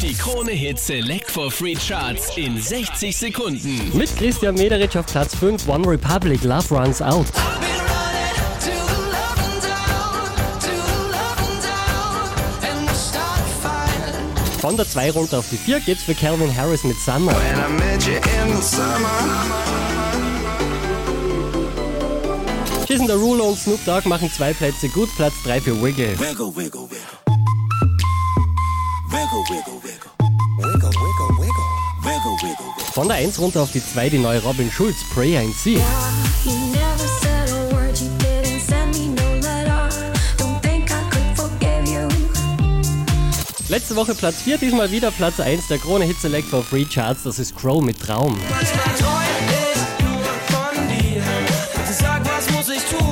Die Krone Hit Select for Free Charts in 60 Sekunden. Mit Christian Mederich auf Platz 5, One Republic, Love Runs Out. Von der 2 runter auf die 4 geht's für Calvin Harris mit Summer. Jason Derulo und Snoop Dogg machen zwei Plätze gut, Platz 3 für Wiggle. Wiggle, wiggle, wiggle. Von der 1 runter auf die 2 die neue Robin Schulz, Prayer in Sea. Letzte Woche Platz 4, diesmal wieder Platz 1 der Krone Hit Select for Free Charts, das ist Crow mit Traum. Manchmal träum ich nur von dir. Sag, was muss ich tun,